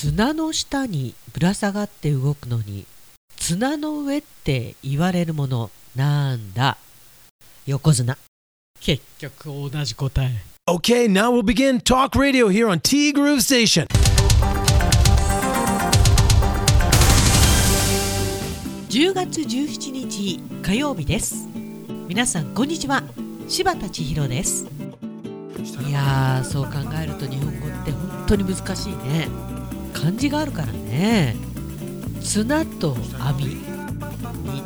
綱の下にぶら下がって動くのに綱の上って言われるものなんだ横綱結局同じ答え。Okay, now we'll begin talk radio here on T Groove Station. 10月17日火曜日です。皆さんこんにちは。柴田千尋です。いやーそう考えると日本語って本当に難しいね漢字があるからね。綱と網似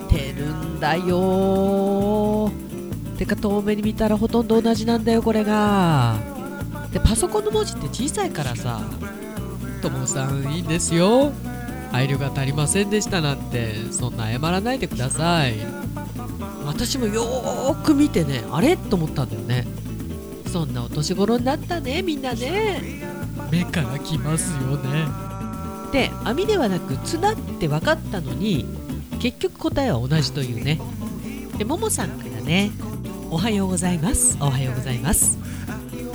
てるんだよ。てか遠目に見たらほとんど同じなんだよこれが。でパソコンの文字って小さいからさともさんいいんですよ。配慮が足りませんでしたなんてそんな謝らないでください。私もよーく見てねあれ？と思ったんだよね。そんなお年頃になったねみんなね。目からきますよね。で網ではなく綱って分かったのに結局答えは同じというね。でももさんからねおはようございます。おはようございます。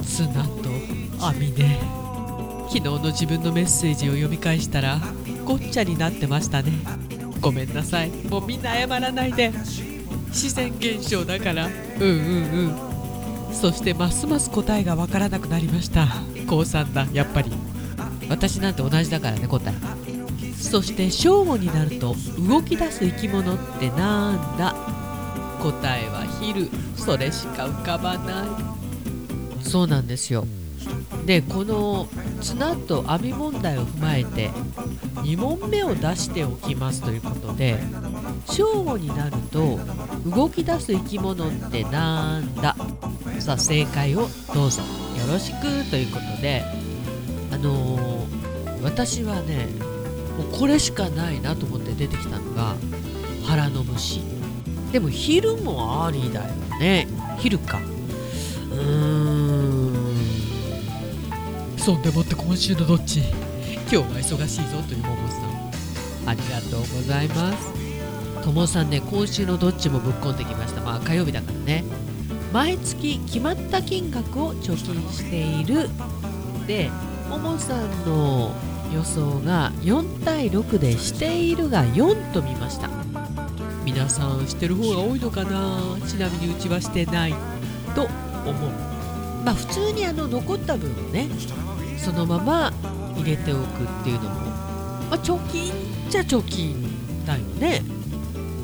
綱と網ね。昨日の自分のメッセージを読み返したらごっちゃになってましたね。ごめんなさい。もうみんな謝らないで。自然現象だから。うんうんうん。そしてますます答えがわからなくなりました。高3だやっぱり。私なんて同じだからね答え。そして正午になると動き出す生き物ってなんだ？答えは昼。それしか浮かばない。そうなんですよ。でこの綱と網問題を踏まえて2問目を出しておきますということで正午になると動き出す生き物ってなんだ？さあ正解をどうぞ。よろしくということであのー私はねもうこれしかないなと思って出てきたのが腹の虫。でも昼もありだよね。昼か。うーん。そんでもって今週のどっち？今日は忙しいぞというももさん。ありがとうございます。ともさんね今週のどっちもぶっ込んできました。まあ火曜日だからね毎月決まった金額を貯金している。でももさんの予想が4対6でしているが4と見ました。皆さんしてる方が多いのかな？ちなみにうちはしてないと思う。まあ普通にあの残った分をねそのまま入れておくっていうのも、まあ、貯金じゃ貯金だよね。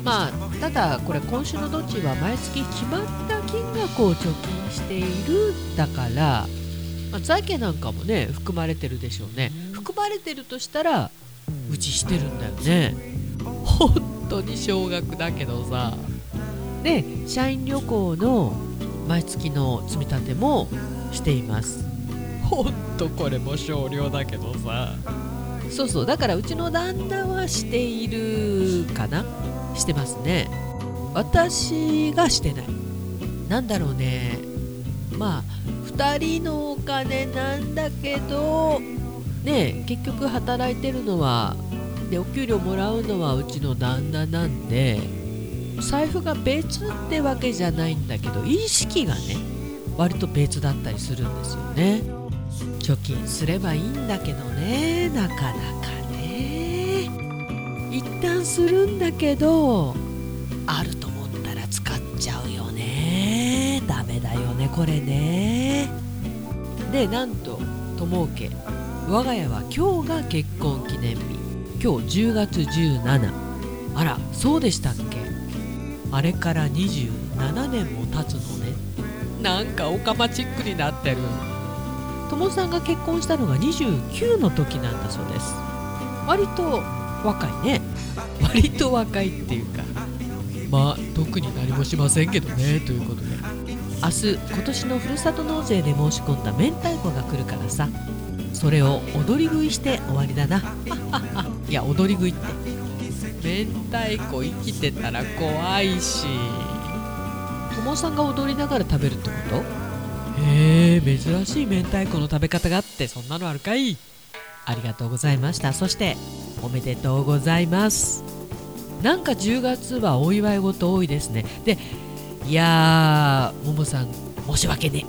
まあただこれ今週のどっちは毎月決まった金額を貯金しているだから、まあ、財形なんかもね含まれてるでしょうね。含まれてるとしたらうちしてるんだよね。本当に少額だけどさ。で社員旅行の毎月の積み立てもしています。ほんとこれも少量だけどさ。そうそう。だからうちの旦那はしているかなしてますね。私がしてない。なんだろうね。まあ2人のお金なんだけどね結局働いてるのはでお給料もらうのはうちの旦那なんで財布が別ってわけじゃないんだけど意識がね割と別だったりするんですよね。貯金すればいいんだけどねなかなかね。一旦するんだけどあると思ったら使っちゃうよね。ダメだよねこれね。でなんと友家我が家は今日が結婚記念日。今日10月17あらそうでしたっけ？あれから27年も経つのね。なんかオカマチックになってる。友さんが結婚したのが29の時なんだそうです。割と若いね。割と若いっていうか。まあ特に何もしませんけどねということで。明日今年のふるさと納税で申し込んだ明太子が来るからさ。それを踊り食いして終わりだな。いや踊り食いって。明太子生きてたら怖いし。友さんが踊りながら食べるってこと？へえ珍しい明太子の食べ方があってそんなのあるかい。ありがとうございました。そしておめでとうございますなんか10月はお祝い事多いですね。でいやーももさん申し訳ね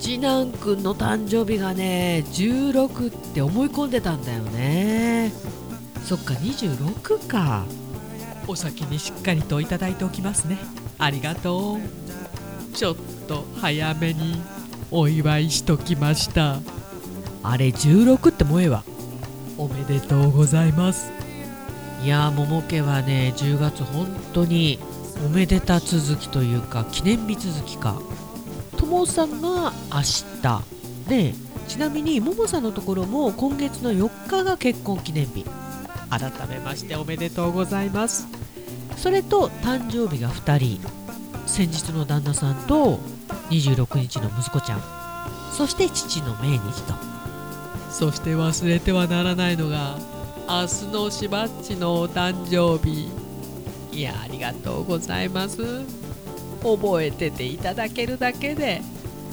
次男くんの誕生日がね16って思い込んでたんだよね。そっか26か。お先にしっかりといただいておきますね。ありがとう。ちょっと早めにお祝いしときました。あれ16って萌えはおめでとうございます。いやー桃家はね10月本当におめでた続きというか記念日続きか。友さんが明日。でちなみにももさんのところも今月の4日が結婚記念日。改めましておめでとうございます。それと誕生日が2人。先日の旦那さんと26日の息子ちゃん。そして父の命日と。そして忘れてはならないのが明日のしばっちのお誕生日。いやありがとうございます。覚えてていただけるだけで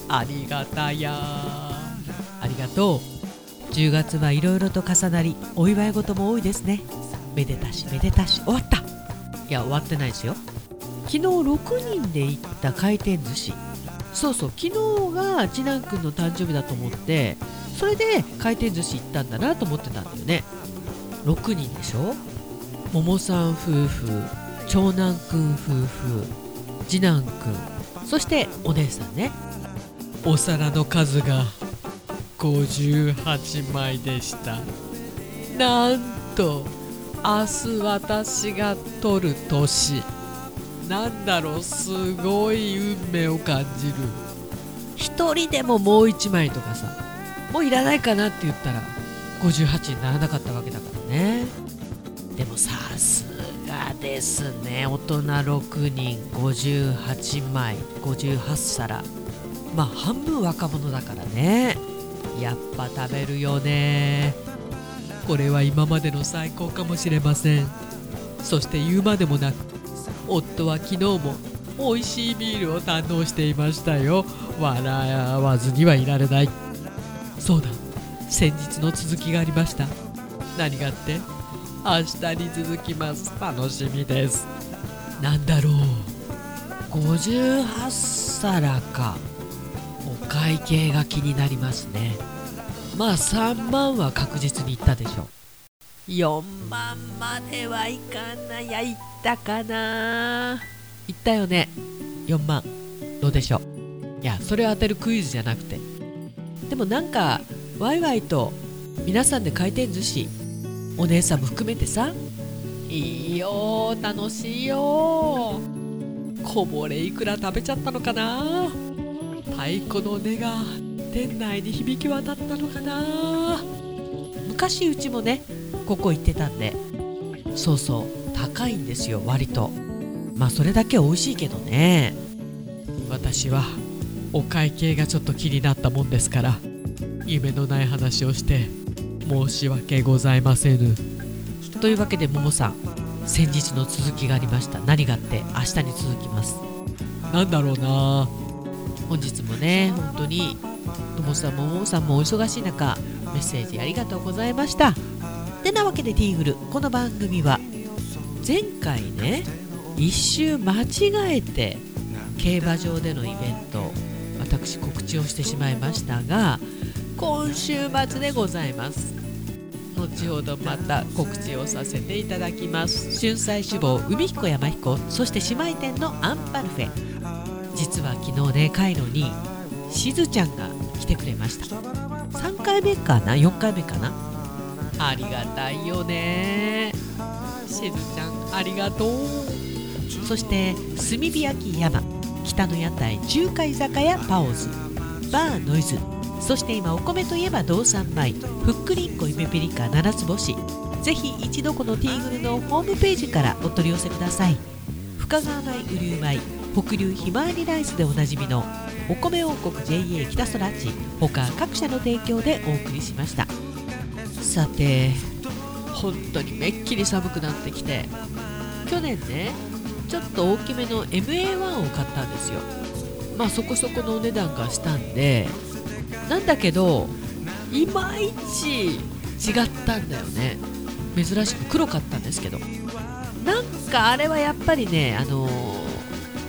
ありがたや。ありがとう。10月はいろいろと重なりお祝い事も多いですね。めでたしめでたし。終わった。いや終わってないですよ。昨日6人で行った回転寿司。そうそう。昨日が次男くんの誕生日だと思ってそれで回転寿司行ったんだなと思ってたんだよね。6人でしょ？桃さん夫婦長男くん夫婦次男くんそしてお姉さんね。お皿の数が58枚でした。なんと明日私が取る年。なんだろうすごい運命を感じる。一人でももう1枚とかさもういらないかなって言ったら58にならなかったわけだからね。でもさすがですね。大人6人58枚58皿。まあ半分若者だからね。やっぱ食べるよね。これは今までの最高かもしれません。そして言うまでもなく夫は昨日も美味しいビールを堪能していましたよ。笑わずにはいられない。そうだ。先日の続きがありました。何がって？明日に続きます。楽しみです。なんだろう？58皿か。お会計が気になりますね。まあ3万は確実にいったでしょう。4万まではいかない。やいったかな？いったよね。4万。どうでしょう？いやそれを当てるクイズじゃなくて。でもなんかワイワイと皆さんで回転寿司お姉さんも含めてさ。いいよ楽しいよこぼれいくら食べちゃったのかな。太鼓の音が店内に響き渡ったのかな。昔うちもねここ行ってたんで。そうそう高いんですよ割と。まあそれだけ美味しいけどね。私はお会計がちょっと気になったもんですから夢のない話をして申し訳ございませぬ。というわけでももさん先日の続きがありました。何があって明日に続きます。なんだろうな。本日もね本当にともさんもももさんもお忙しい中メッセージありがとうございました。てなわけでティーグルこの番組は前回ね一周間違えて競馬場でのイベント私告知をしてしまいましたが今週末でございます後ほどまた告知をさせていただきます。春菜志望海彦山彦そして姉妹店のアンパルフェ。実は昨日ねカイロにしずちゃんが来てくれました。3回目かな？4回目かな？ありがたいよね。しずちゃんありがとう。そして炭火焼き山北の屋台中華居酒屋パオズ。バーノイズ。そして今お米といえば道産米ふっくりんこ夢ピリカ七つ星。ぜひ一度このティーグルのホームページからお取り寄せください。深川米雨竜米北流ひまわりライスでおなじみのお米王国 JA 北空地他各社の提供でお送りしました。さて本当にめっきり寒くなってきて去年ねちょっと大きめの MA1 を買ったんですよ。まあそこそこのお値段がしたんでなんだけどいまいち違ったんだよね。珍しく黒かったんですけど。なんかあれはやっぱりねあの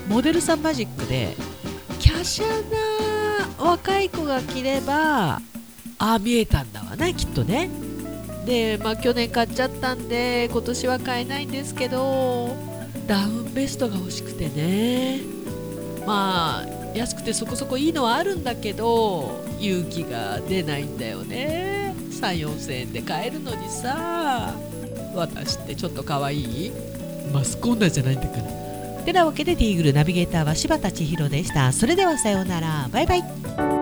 モデルさんマジックで華奢な若い子が着ればああ見えたんだわねきっとね。でまあ去年買っちゃったんで今年は買えないんですけどダウンベストが欲しくてね。まあ安くてそこそこいいのはあるんだけど勇気が出ないんだよね。3 4 0 0 0円で買えるのにさ私ってちょっと可愛い？マスコンナーじゃないんだから。てなわけでティーグルナビゲーターは柴田千尋でした。それではさようなら。バイバイ